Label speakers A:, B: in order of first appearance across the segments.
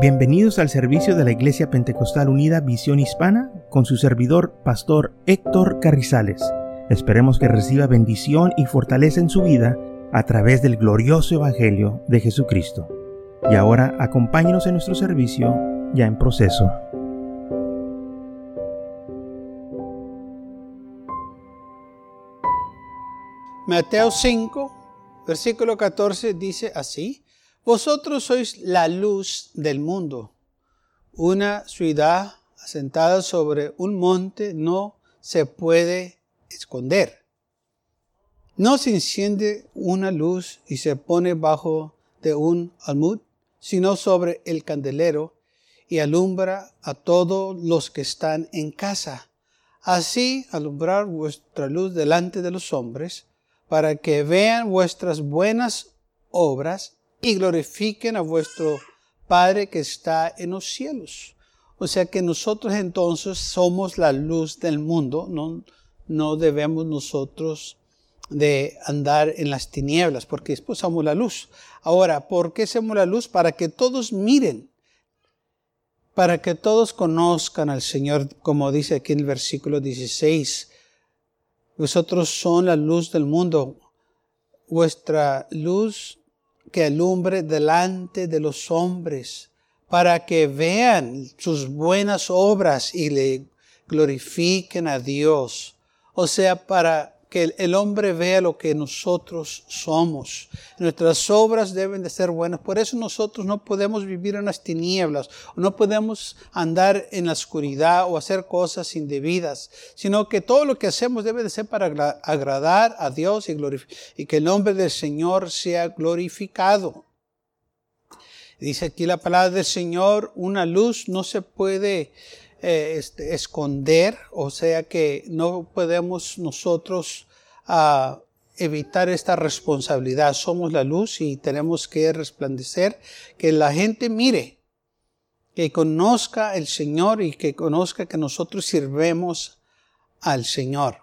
A: Bienvenidos al servicio de la Iglesia Pentecostal Unida Visión Hispana con su servidor, Pastor Héctor Carrizales. Esperemos que reciba bendición y fortaleza en su vida a través del glorioso Evangelio de Jesucristo. Y ahora acompáñenos en nuestro servicio ya en proceso.
B: Mateo 5, versículo 14 dice así. Vosotros sois la luz del mundo. Una ciudad asentada sobre un monte no se puede esconder. No se enciende una luz y se pone bajo de un almud, sino sobre el candelero y alumbra a todos los que están en casa. Así alumbrar vuestra luz delante de los hombres, para que vean vuestras buenas obras y glorifiquen a vuestro Padre que está en los cielos. O sea que nosotros entonces somos la luz del mundo, no, no debemos nosotros de andar en las tinieblas, porque después somos la luz. Ahora, ¿por qué somos la luz? Para que todos miren, para que todos conozcan al Señor, como dice aquí en el versículo 16. Vosotros son la luz del mundo. Vuestra luz que alumbre delante de los hombres, para que vean sus buenas obras y le glorifiquen a Dios. O sea, para que el hombre vea lo que nosotros somos. Nuestras obras deben de ser buenas. Por eso nosotros no podemos vivir en las tinieblas, no podemos andar en la oscuridad o hacer cosas indebidas, sino que todo lo que hacemos debe de ser para agradar a Dios y, y que el nombre del Señor sea glorificado. Dice aquí la palabra del Señor, una luz no se puede eh, este, esconder, o sea que no podemos nosotros ah, evitar esta responsabilidad. Somos la luz y tenemos que resplandecer, que la gente mire, que conozca el Señor y que conozca que nosotros sirvemos al Señor.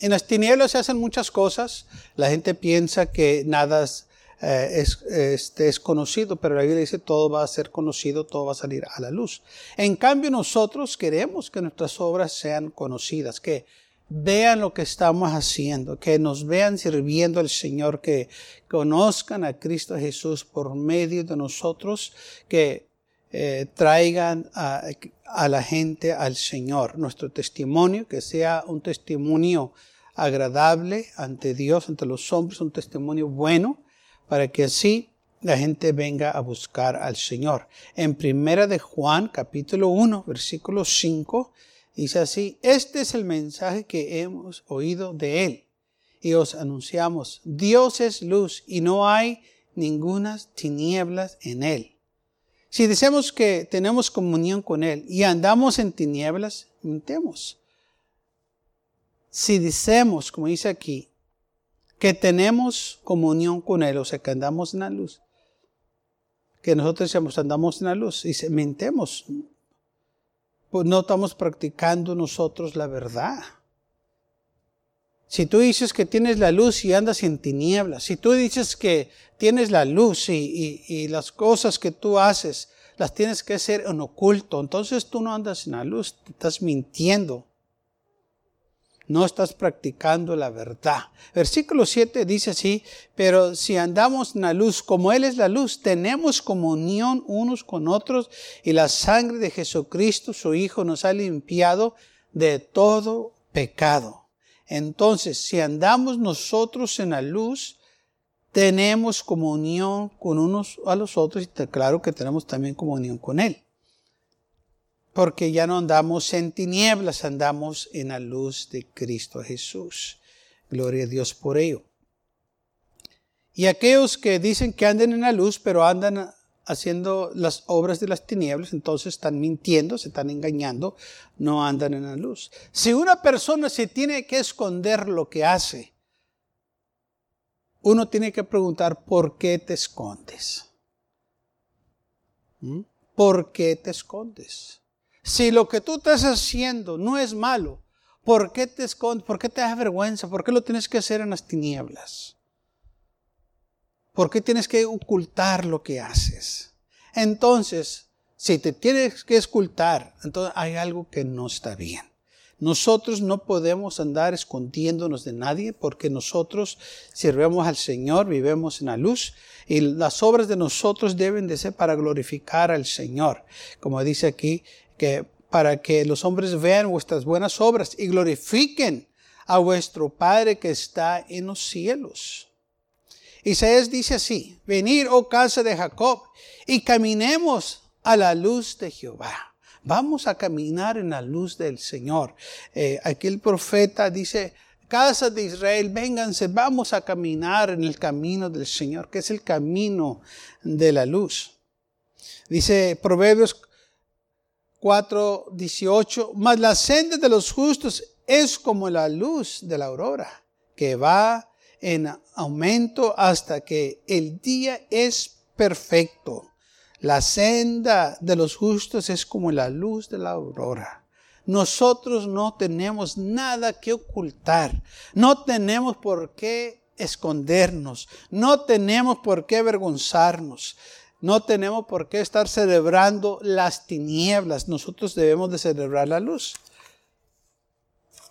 B: En las tinieblas se hacen muchas cosas. La gente piensa que nada es eh, es, este, es conocido, pero la Biblia dice todo va a ser conocido, todo va a salir a la luz. En cambio nosotros queremos que nuestras obras sean conocidas, que vean lo que estamos haciendo, que nos vean sirviendo al Señor, que conozcan a Cristo Jesús por medio de nosotros, que eh, traigan a, a, la gente al Señor. Nuestro testimonio, que sea un testimonio agradable ante Dios, ante los hombres, un testimonio bueno, para que así la gente venga a buscar al Señor. En primera de Juan, capítulo 1, versículo 5, dice así, este es el mensaje que hemos oído de Él y os anunciamos, Dios es luz y no hay ninguna tinieblas en Él. Si decimos que tenemos comunión con Él y andamos en tinieblas, mintemos. Si decimos, como dice aquí, que tenemos comunión con Él, o sea, que andamos en la luz. Que nosotros decimos, andamos en la luz y mentemos. Pues no estamos practicando nosotros la verdad. Si tú dices que tienes la luz y andas en tinieblas, si tú dices que tienes la luz y, y, las cosas que tú haces las tienes que hacer en oculto, entonces tú no andas en la luz, te estás mintiendo no estás practicando la verdad. Versículo 7 dice así, pero si andamos en la luz como Él es la luz, tenemos comunión unos con otros y la sangre de Jesucristo, su Hijo, nos ha limpiado de todo pecado. Entonces, si andamos nosotros en la luz, tenemos comunión con unos a los otros y claro que tenemos también comunión con Él porque ya no andamos en tinieblas, andamos en la luz de Cristo Jesús. Gloria a Dios por ello. Y aquellos que dicen que andan en la luz, pero andan haciendo las obras de las tinieblas, entonces están mintiendo, se están engañando, no andan en la luz. Si una persona se tiene que esconder lo que hace, uno tiene que preguntar, ¿por qué te escondes? ¿Mm? ¿Por qué te escondes? Si lo que tú estás haciendo no es malo, ¿por qué te escondes? ¿Por qué te da vergüenza? ¿Por qué lo tienes que hacer en las tinieblas? ¿Por qué tienes que ocultar lo que haces? Entonces, si te tienes que escultar, entonces hay algo que no está bien. Nosotros no podemos andar escondiéndonos de nadie porque nosotros sirvemos al Señor, vivemos en la luz y las obras de nosotros deben de ser para glorificar al Señor. Como dice aquí, que para que los hombres vean vuestras buenas obras y glorifiquen a vuestro Padre que está en los cielos. Isaías dice así, venid, oh casa de Jacob, y caminemos a la luz de Jehová. Vamos a caminar en la luz del Señor. Eh, aquí el profeta dice, casa de Israel, vénganse, vamos a caminar en el camino del Señor, que es el camino de la luz. Dice Proverbios 4, 18, mas la senda de los justos es como la luz de la aurora, que va en aumento hasta que el día es perfecto. La senda de los justos es como la luz de la aurora. Nosotros no tenemos nada que ocultar, no tenemos por qué escondernos, no tenemos por qué avergonzarnos, no tenemos por qué estar celebrando las tinieblas, nosotros debemos de celebrar la luz.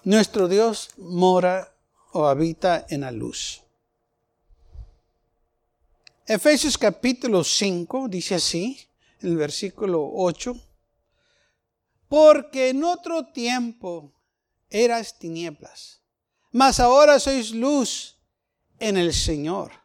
B: Nuestro Dios mora o habita en la luz. Efesios capítulo 5 dice así, el versículo 8, porque en otro tiempo eras tinieblas, mas ahora sois luz en el Señor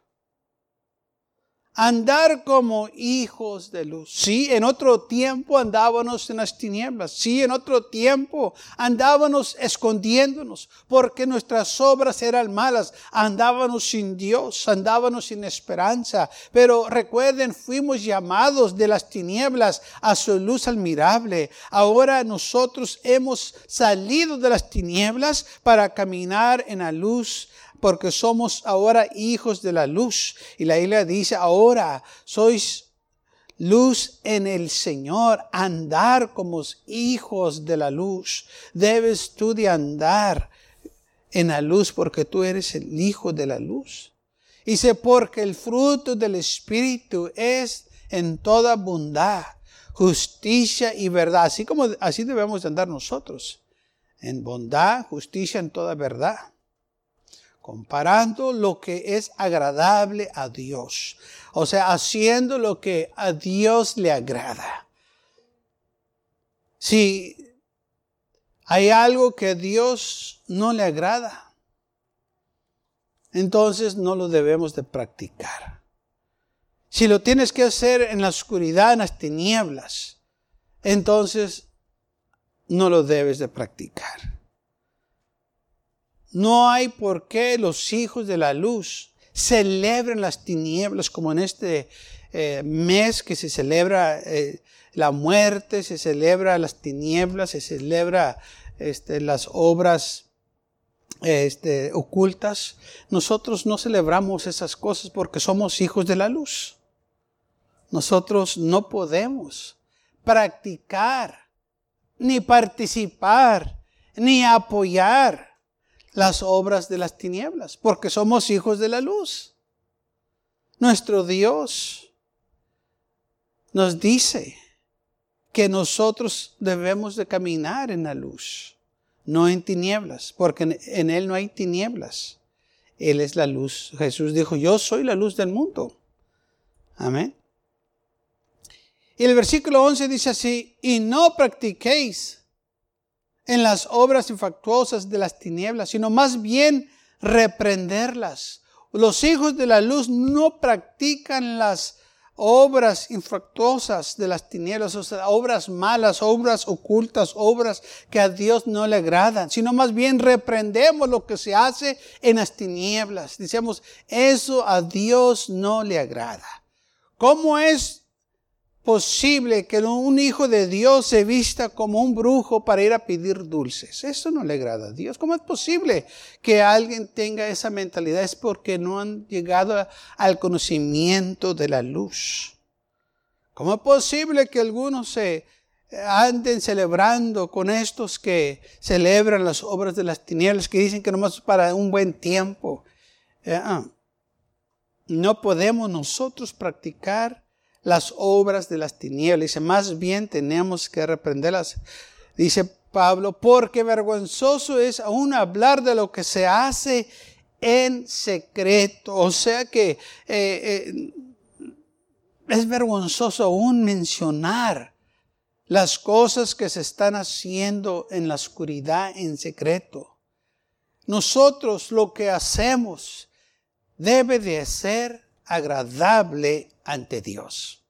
B: andar como hijos de luz. Sí, en otro tiempo andábamos en las tinieblas. Sí, en otro tiempo andábamos escondiéndonos porque nuestras obras eran malas. Andábamos sin Dios, andábamos sin esperanza. Pero recuerden, fuimos llamados de las tinieblas a su luz admirable. Ahora nosotros hemos salido de las tinieblas para caminar en la luz porque somos ahora hijos de la luz. Y la Biblia dice, ahora sois luz en el Señor, andar como hijos de la luz. Debes tú de andar en la luz porque tú eres el hijo de la luz. Dice, porque el fruto del Espíritu es en toda bondad, justicia y verdad. Así como así debemos andar nosotros. En bondad, justicia, en toda verdad comparando lo que es agradable a Dios. O sea, haciendo lo que a Dios le agrada. Si hay algo que a Dios no le agrada, entonces no lo debemos de practicar. Si lo tienes que hacer en la oscuridad, en las tinieblas, entonces no lo debes de practicar. No hay por qué los hijos de la luz celebren las tinieblas como en este eh, mes que se celebra eh, la muerte, se celebra las tinieblas, se celebra este, las obras este, ocultas. Nosotros no celebramos esas cosas porque somos hijos de la luz. Nosotros no podemos practicar, ni participar, ni apoyar las obras de las tinieblas, porque somos hijos de la luz. Nuestro Dios nos dice que nosotros debemos de caminar en la luz, no en tinieblas, porque en Él no hay tinieblas. Él es la luz. Jesús dijo, yo soy la luz del mundo. Amén. Y el versículo 11 dice así, y no practiquéis en las obras infractuosas de las tinieblas, sino más bien reprenderlas. Los hijos de la luz no practican las obras infractuosas de las tinieblas, o sea, obras malas, obras ocultas, obras que a Dios no le agradan, sino más bien reprendemos lo que se hace en las tinieblas. Decimos, eso a Dios no le agrada. ¿Cómo es posible que un hijo de Dios se vista como un brujo para ir a pedir dulces. Eso no le agrada a Dios. ¿Cómo es posible que alguien tenga esa mentalidad? Es porque no han llegado al conocimiento de la luz. ¿Cómo es posible que algunos se anden celebrando con estos que celebran las obras de las tinieblas, que dicen que nomás es para un buen tiempo? Eh, ah. no podemos nosotros practicar las obras de las tinieblas. Dice, más bien tenemos que reprenderlas. Dice Pablo, porque vergonzoso es aún hablar de lo que se hace en secreto. O sea que eh, eh, es vergonzoso aún mencionar las cosas que se están haciendo en la oscuridad, en secreto. Nosotros lo que hacemos debe de ser agradable ante Dios.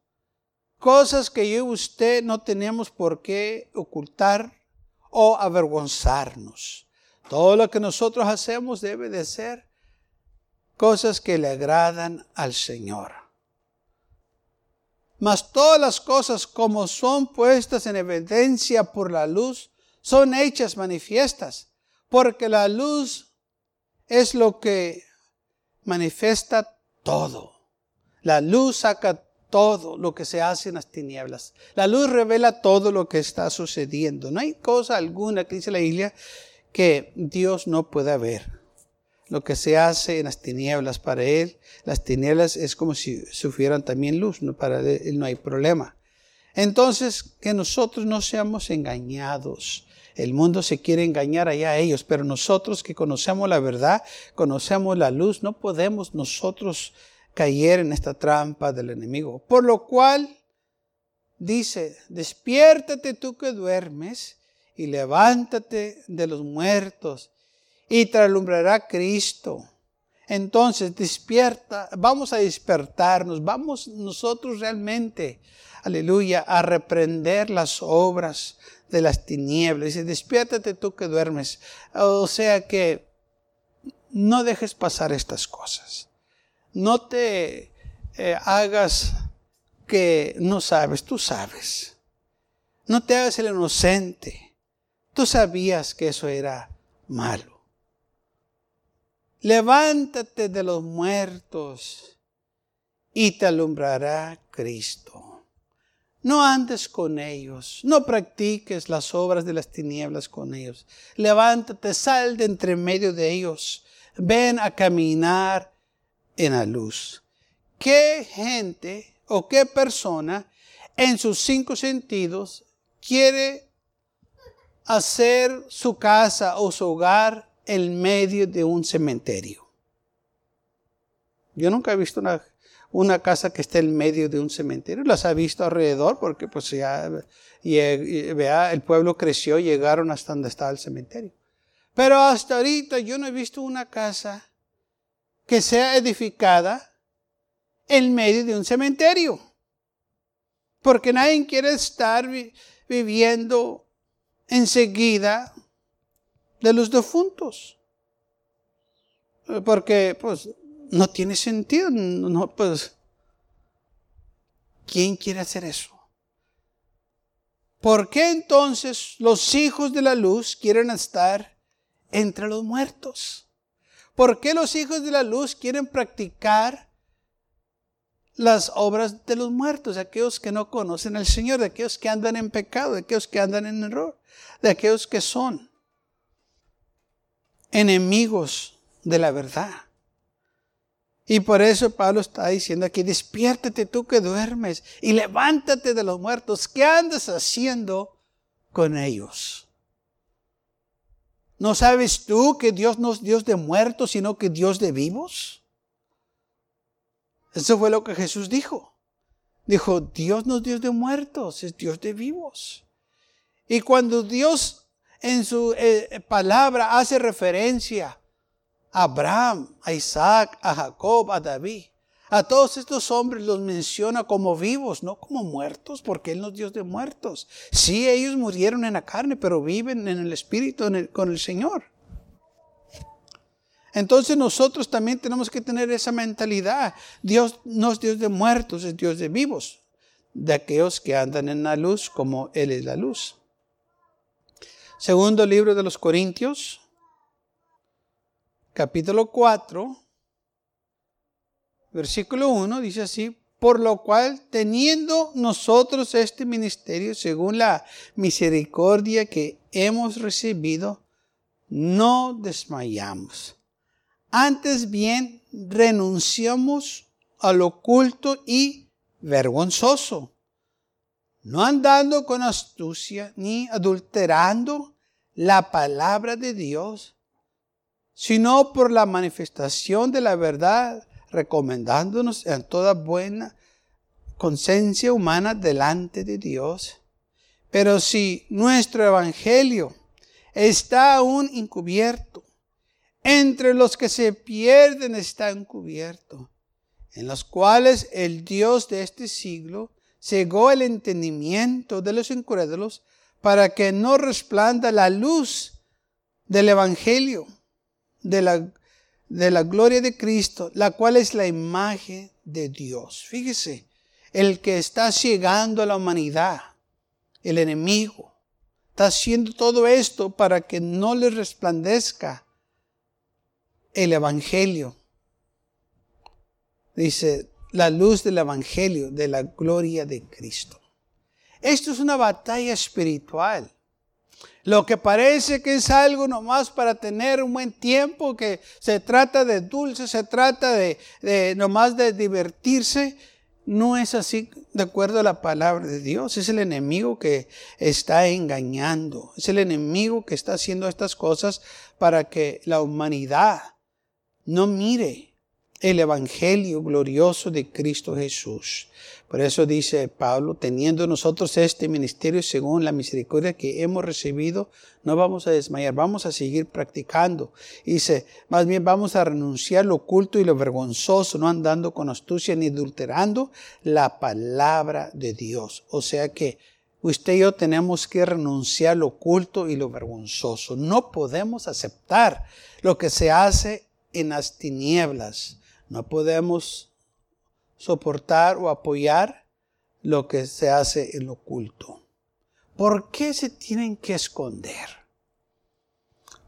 B: Cosas que yo y usted no tenemos por qué ocultar o avergonzarnos. Todo lo que nosotros hacemos debe de ser cosas que le agradan al Señor. Mas todas las cosas como son puestas en evidencia por la luz, son hechas manifiestas, porque la luz es lo que manifiesta todo. La luz saca todo lo que se hace en las tinieblas. La luz revela todo lo que está sucediendo. No hay cosa alguna que dice la Biblia que Dios no pueda ver. Lo que se hace en las tinieblas para Él, las tinieblas es como si sufrieran también luz, ¿no? para Él no hay problema. Entonces, que nosotros no seamos engañados. El mundo se quiere engañar allá a ellos, pero nosotros que conocemos la verdad, conocemos la luz, no podemos nosotros caer en esta trampa del enemigo. Por lo cual dice, despiértate tú que duermes y levántate de los muertos y te alumbrará Cristo. Entonces despierta, vamos a despertarnos, vamos nosotros realmente, aleluya, a reprender las obras de las tinieblas. Dice, despiértate tú que duermes. O sea que no dejes pasar estas cosas no te eh, hagas que no sabes, tú sabes. No te hagas el inocente. Tú sabías que eso era malo. Levántate de los muertos y te alumbrará Cristo. No andes con ellos, no practiques las obras de las tinieblas con ellos. Levántate, sal de entre medio de ellos. Ven a caminar en la luz. ¿Qué gente o qué persona en sus cinco sentidos quiere hacer su casa o su hogar en medio de un cementerio? Yo nunca he visto una, una casa que esté en medio de un cementerio. Las ha visto alrededor porque pues ya vea, el pueblo creció, llegaron hasta donde estaba el cementerio. Pero hasta ahorita yo no he visto una casa que sea edificada en medio de un cementerio. Porque nadie quiere estar viviendo enseguida de los defuntos. Porque pues no tiene sentido, no pues ¿quién quiere hacer eso? ¿Por qué entonces los hijos de la luz quieren estar entre los muertos? ¿Por qué los hijos de la luz quieren practicar las obras de los muertos, de aquellos que no conocen al Señor, de aquellos que andan en pecado, de aquellos que andan en error, de aquellos que son enemigos de la verdad? Y por eso Pablo está diciendo aquí, despiértate tú que duermes y levántate de los muertos. ¿Qué andas haciendo con ellos? ¿No sabes tú que Dios no es Dios de muertos, sino que Dios de vivos? Eso fue lo que Jesús dijo. Dijo, Dios no es Dios de muertos, es Dios de vivos. Y cuando Dios en su eh, palabra hace referencia a Abraham, a Isaac, a Jacob, a David, a todos estos hombres los menciona como vivos, no como muertos, porque Él no es Dios de muertos. Sí, ellos murieron en la carne, pero viven en el Espíritu con el Señor. Entonces nosotros también tenemos que tener esa mentalidad. Dios no es Dios de muertos, es Dios de vivos, de aquellos que andan en la luz como Él es la luz. Segundo libro de los Corintios, capítulo 4 Versículo 1 dice así, por lo cual teniendo nosotros este ministerio según la misericordia que hemos recibido, no desmayamos. Antes bien, renunciamos al oculto y vergonzoso, no andando con astucia ni adulterando la palabra de Dios, sino por la manifestación de la verdad, recomendándonos en toda buena conciencia humana delante de Dios. Pero si nuestro evangelio está aún encubierto, entre los que se pierden está encubierto, en los cuales el Dios de este siglo cegó el entendimiento de los incrédulos para que no resplanda la luz del Evangelio de la, de la gloria de Cristo, la cual es la imagen de Dios. Fíjese, el que está ciegando a la humanidad, el enemigo, está haciendo todo esto para que no le resplandezca el Evangelio. Dice, la luz del Evangelio, de la gloria de Cristo. Esto es una batalla espiritual. Lo que parece que es algo nomás para tener un buen tiempo, que se trata de dulce, se trata de, de nomás de divertirse, no es así de acuerdo a la palabra de Dios. Es el enemigo que está engañando. Es el enemigo que está haciendo estas cosas para que la humanidad no mire el Evangelio glorioso de Cristo Jesús. Por eso dice Pablo, teniendo nosotros este ministerio según la misericordia que hemos recibido, no vamos a desmayar, vamos a seguir practicando. Dice, más bien vamos a renunciar lo oculto y lo vergonzoso, no andando con astucia ni adulterando la palabra de Dios. O sea que usted y yo tenemos que renunciar lo oculto y lo vergonzoso. No podemos aceptar lo que se hace en las tinieblas no podemos soportar o apoyar lo que se hace en lo oculto. ¿Por qué se tienen que esconder?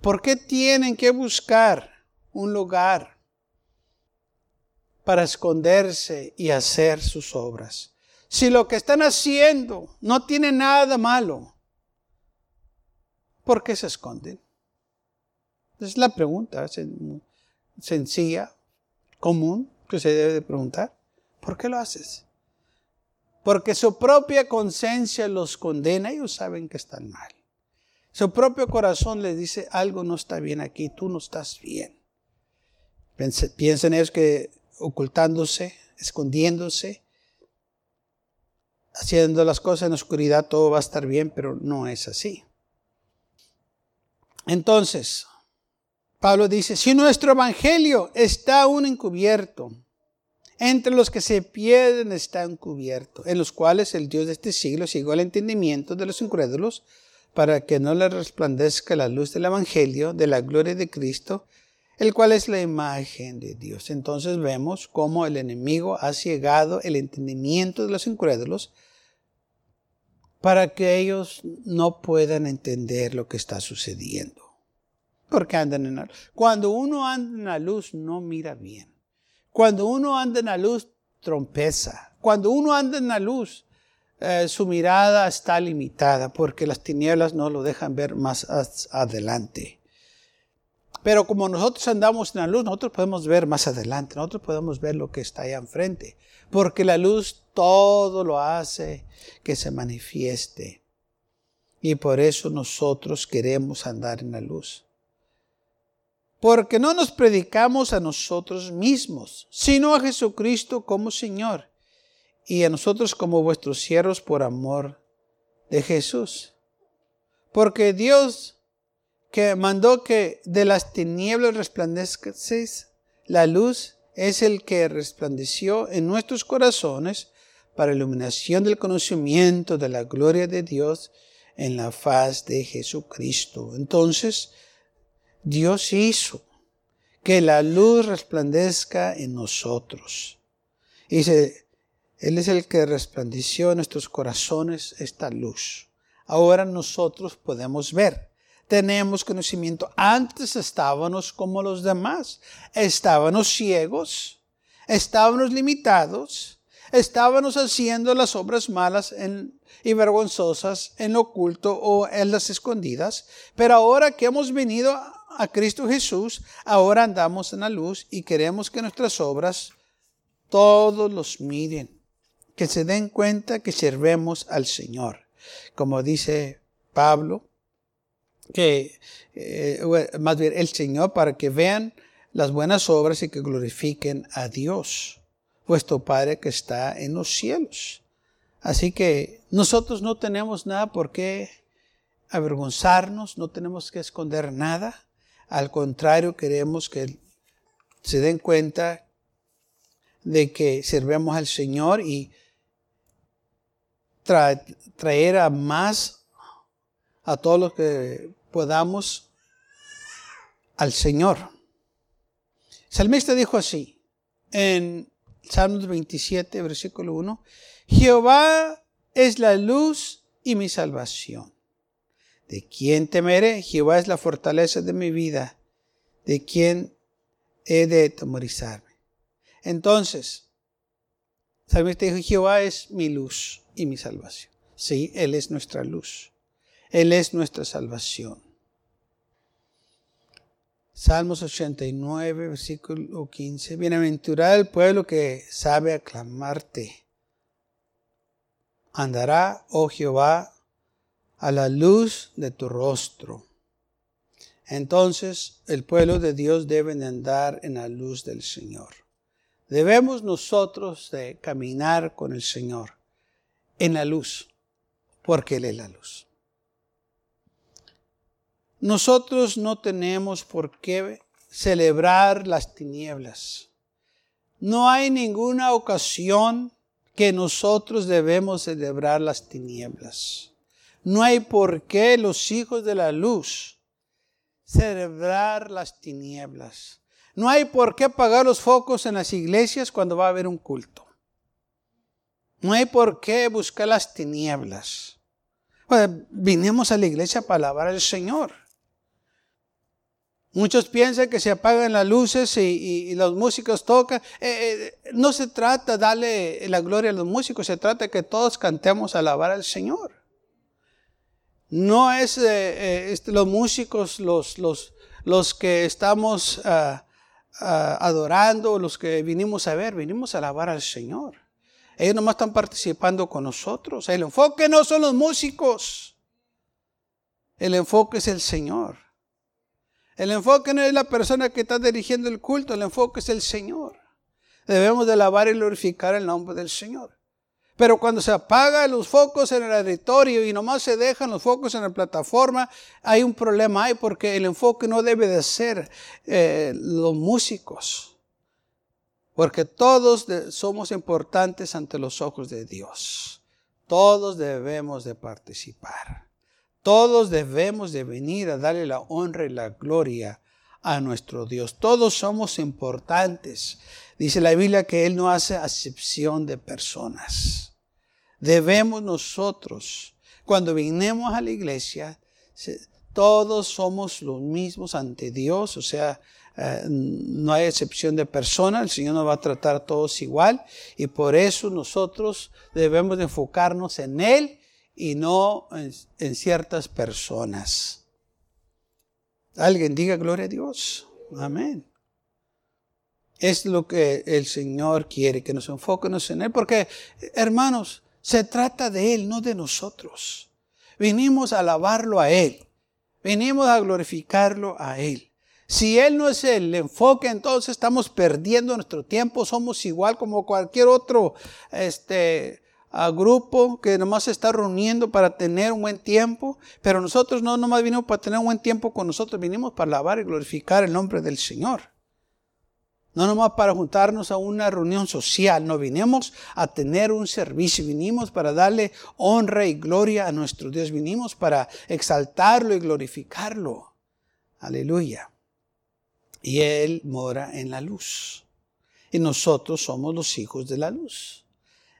B: ¿Por qué tienen que buscar un lugar para esconderse y hacer sus obras? Si lo que están haciendo no tiene nada malo, ¿por qué se esconden? Es la pregunta sencilla, común que se debe de preguntar. ¿Por qué lo haces? Porque su propia conciencia los condena, ellos saben que están mal. Su propio corazón les dice, algo no está bien aquí, tú no estás bien. Piensen ellos que ocultándose, escondiéndose, haciendo las cosas en oscuridad, todo va a estar bien, pero no es así. Entonces, Pablo dice, si nuestro evangelio está aún encubierto, entre los que se pierden está encubierto, en los cuales el Dios de este siglo siguió el entendimiento de los incrédulos, para que no le resplandezca la luz del evangelio de la gloria de Cristo, el cual es la imagen de Dios. Entonces vemos cómo el enemigo ha ciegado el entendimiento de los incrédulos para que ellos no puedan entender lo que está sucediendo porque andan en la luz. Cuando uno anda en la luz, no mira bien. Cuando uno anda en la luz, trompeza. Cuando uno anda en la luz, eh, su mirada está limitada porque las tinieblas no lo dejan ver más adelante. Pero como nosotros andamos en la luz, nosotros podemos ver más adelante, nosotros podemos ver lo que está allá enfrente, porque la luz todo lo hace que se manifieste. Y por eso nosotros queremos andar en la luz porque no nos predicamos a nosotros mismos, sino a Jesucristo como Señor, y a nosotros como vuestros siervos por amor de Jesús. Porque Dios que mandó que de las tinieblas resplandezcase la luz, es el que resplandeció en nuestros corazones para iluminación del conocimiento de la gloria de Dios en la faz de Jesucristo. Entonces, Dios hizo que la luz resplandezca en nosotros. dice, Él es el que resplandeció en nuestros corazones esta luz. Ahora nosotros podemos ver. Tenemos conocimiento. Antes estábamos como los demás. Estábamos ciegos. Estábamos limitados. Estábamos haciendo las obras malas y vergonzosas en lo oculto o en las escondidas. Pero ahora que hemos venido a Cristo Jesús, ahora andamos en la luz y queremos que nuestras obras todos los miren, que se den cuenta que servemos al Señor. Como dice Pablo, que eh, más bien el Señor para que vean las buenas obras y que glorifiquen a Dios, vuestro Padre que está en los cielos. Así que nosotros no tenemos nada por qué avergonzarnos, no tenemos que esconder nada. Al contrario, queremos que se den cuenta de que servemos al Señor y traer a más a todos los que podamos al Señor. Salmista dijo así en Salmos 27, versículo 1, Jehová es la luz y mi salvación. ¿De quién temeré? Jehová es la fortaleza de mi vida. ¿De quién he de temorizarme? Entonces, salmista dijo, Jehová es mi luz y mi salvación. Sí, Él es nuestra luz. Él es nuestra salvación. Salmos 89, versículo 15. Bienaventurado el pueblo que sabe aclamarte. Andará, oh Jehová, a la luz de tu rostro. Entonces el pueblo de Dios debe de andar en la luz del Señor. Debemos nosotros de caminar con el Señor en la luz, porque Él es la luz. Nosotros no tenemos por qué celebrar las tinieblas. No hay ninguna ocasión que nosotros debemos celebrar las tinieblas. No hay por qué los hijos de la luz celebrar las tinieblas. No hay por qué apagar los focos en las iglesias cuando va a haber un culto. No hay por qué buscar las tinieblas. vinimos a la iglesia para alabar al Señor. Muchos piensan que se apagan las luces y, los músicos tocan. Eh, eh, no se trata de darle la gloria a los músicos, se trata de que todos cantemos alabar al Señor. No es eh, este, los músicos los, los, los que estamos ah, ah, adorando, los que vinimos a ver, vinimos a alabar al Señor. Ellos nomás están participando con nosotros. El enfoque no son los músicos. El enfoque es el Señor. El enfoque no es la persona que está dirigiendo el culto, el enfoque es el Señor. Debemos de alabar y glorificar el nombre del Señor. Pero cuando se apagan los focos en el auditorio y nomás se dejan los focos en la plataforma, hay un problema ahí porque el enfoque no debe de ser eh, los músicos. Porque todos somos importantes ante los ojos de Dios. Todos debemos de participar. Todos debemos de venir a darle la honra y la gloria a nuestro Dios. Todos somos importantes. Dice la Biblia que Él no hace acepción de personas. Debemos nosotros, cuando vinemos a la iglesia, todos somos los mismos ante Dios, o sea, eh, no hay excepción de personas, el Señor nos va a tratar a todos igual y por eso nosotros debemos de enfocarnos en Él y no en, ciertas personas. Alguien diga gloria a Dios. Amén. Es lo que el Señor quiere, que nos enfoquemos en Él, porque, hermanos, se trata de Él, no de nosotros. Vinimos a alabarlo a Él. Vinimos a glorificarlo a Él. Si Él no es el enfoque, entonces estamos perdiendo nuestro tiempo. Somos igual como cualquier otro este, grupo que nomás se está reuniendo para tener un buen tiempo, pero nosotros no nomás vinimos para tener un buen tiempo con nosotros, vinimos para alabar y glorificar el nombre del Señor. No nomás para juntarnos a una reunión social, no vinimos a tener un servicio, vinimos para darle honra y gloria a nuestro Dios, vinimos para exaltarlo y glorificarlo. Aleluya. Y Él mora en la luz. Y nosotros somos los hijos de la luz.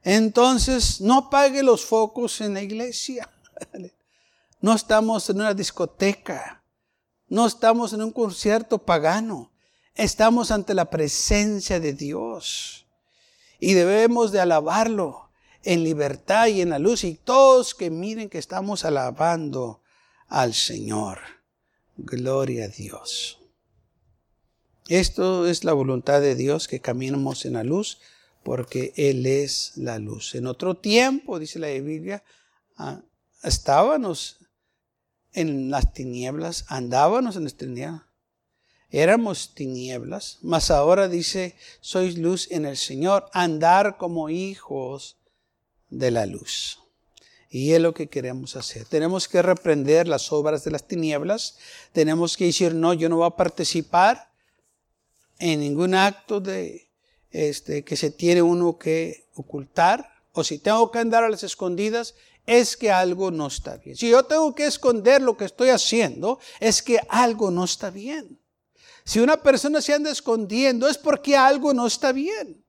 B: Entonces, no apague los focos en la iglesia. No estamos en una discoteca. No estamos en un concierto pagano. Estamos ante la presencia de Dios. Y debemos de alabarlo en libertad y en la luz. Y todos que miren que estamos alabando al Señor. Gloria a Dios. Esto es la voluntad de Dios, que caminemos en la luz porque Él es la luz. En otro tiempo, dice la Biblia, estábamos en las tinieblas, andábamos en las tinieblas, éramos tinieblas, mas ahora dice, sois luz en el Señor, andar como hijos de la luz. Y es lo que queremos hacer. Tenemos que reprender las obras de las tinieblas. Tenemos que decir, no, yo no voy a participar en ningún acto de, este, que se tiene uno que ocultar. O si tengo que andar a las escondidas, es que algo no está bien. Si yo tengo que esconder lo que estoy haciendo, es que algo no está bien. Si una persona se anda escondiendo, es porque algo no está bien.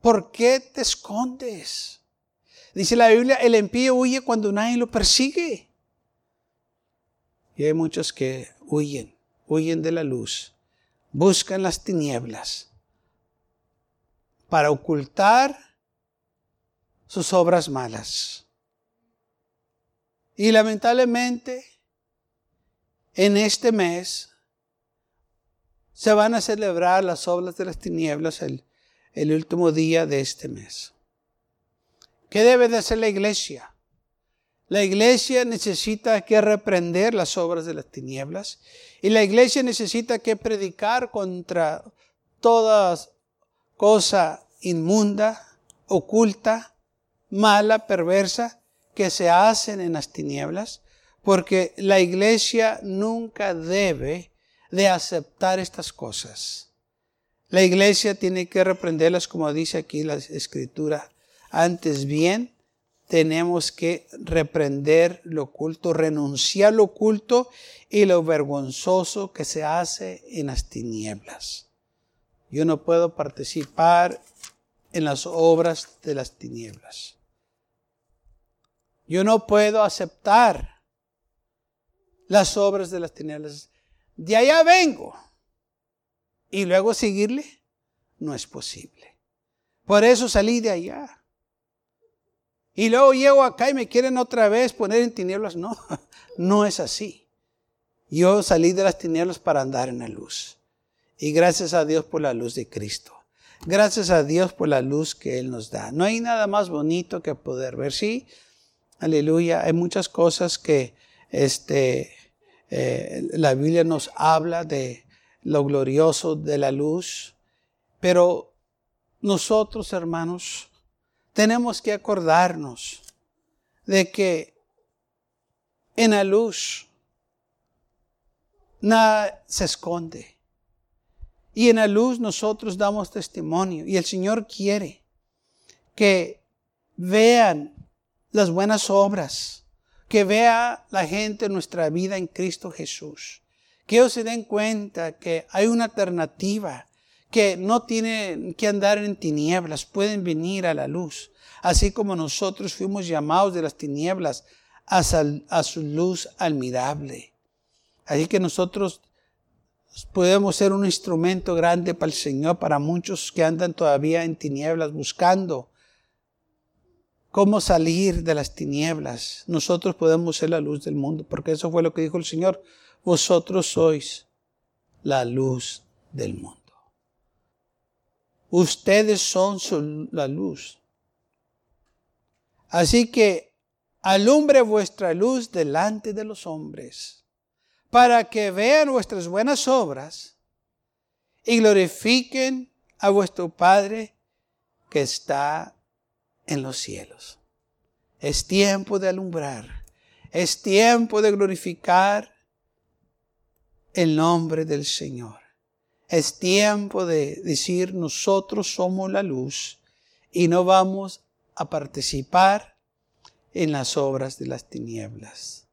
B: ¿Por qué te escondes? Dice la Biblia, el impío huye cuando nadie lo persigue. Y hay muchos que huyen, huyen de la luz, buscan las tinieblas para ocultar sus obras malas. Y lamentablemente, en este mes se van a celebrar las obras de las tinieblas el, el último día de este mes. ¿Qué debe de hacer la iglesia? La iglesia necesita que reprender las obras de las tinieblas y la iglesia necesita que predicar contra toda cosa inmunda, oculta, mala, perversa que se hacen en las tinieblas, porque la iglesia nunca debe de aceptar estas cosas. La iglesia tiene que reprenderlas como dice aquí la escritura antes bien, tenemos que reprender lo oculto, renunciar lo oculto y lo vergonzoso que se hace en las tinieblas. Yo no puedo participar en las obras de las tinieblas. Yo no puedo aceptar las obras de las tinieblas. De allá vengo. Y luego seguirle no es posible. Por eso salí de allá. Y luego llego acá y me quieren otra vez poner en tinieblas. No, no es así. Yo salí de las tinieblas para andar en la luz. Y gracias a Dios por la luz de Cristo. Gracias a Dios por la luz que Él nos da. No hay nada más bonito que poder ver. Sí, aleluya. Hay muchas cosas que este, eh, la Biblia nos habla de lo glorioso de la luz. Pero nosotros, hermanos, tenemos que acordarnos de que en la luz nada se esconde. Y en la luz nosotros damos testimonio. Y el Señor quiere que vean las buenas obras, que vea la gente nuestra vida en Cristo Jesús. Que ellos se den cuenta que hay una alternativa que no tienen que andar en tinieblas, pueden venir a la luz, así como nosotros fuimos llamados de las tinieblas a, su luz admirable. Así que nosotros podemos ser un instrumento grande para el Señor, para muchos que andan todavía en tinieblas buscando cómo salir de las tinieblas. Nosotros podemos ser la luz del mundo, porque eso fue lo que dijo el Señor. Vosotros sois la luz del mundo. Ustedes son la luz. Así que alumbre vuestra luz delante de los hombres, para que vean vuestras buenas obras y glorifiquen a vuestro Padre que está en los cielos. Es tiempo de alumbrar, es tiempo de glorificar el nombre del Señor. Es tiempo de decir nosotros somos la luz y no vamos a participar en las obras de las tinieblas.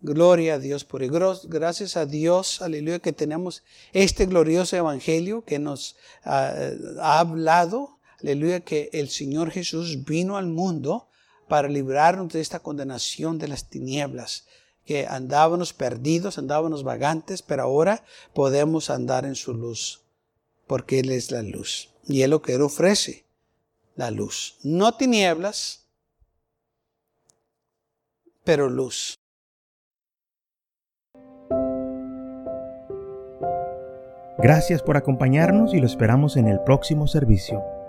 B: Gloria a Dios por. Gracias a Dios, aleluya, que tenemos este glorioso evangelio que nos ah, ha hablado, aleluya, que el Señor Jesús vino al mundo para librarnos de esta condenación de las tinieblas que andábamos perdidos, andábamos vagantes, pero ahora podemos andar en su luz, porque Él es la luz. Y Él lo que Él ofrece, la luz. No tinieblas, pero luz.
A: Gracias por acompañarnos y lo esperamos en el próximo servicio.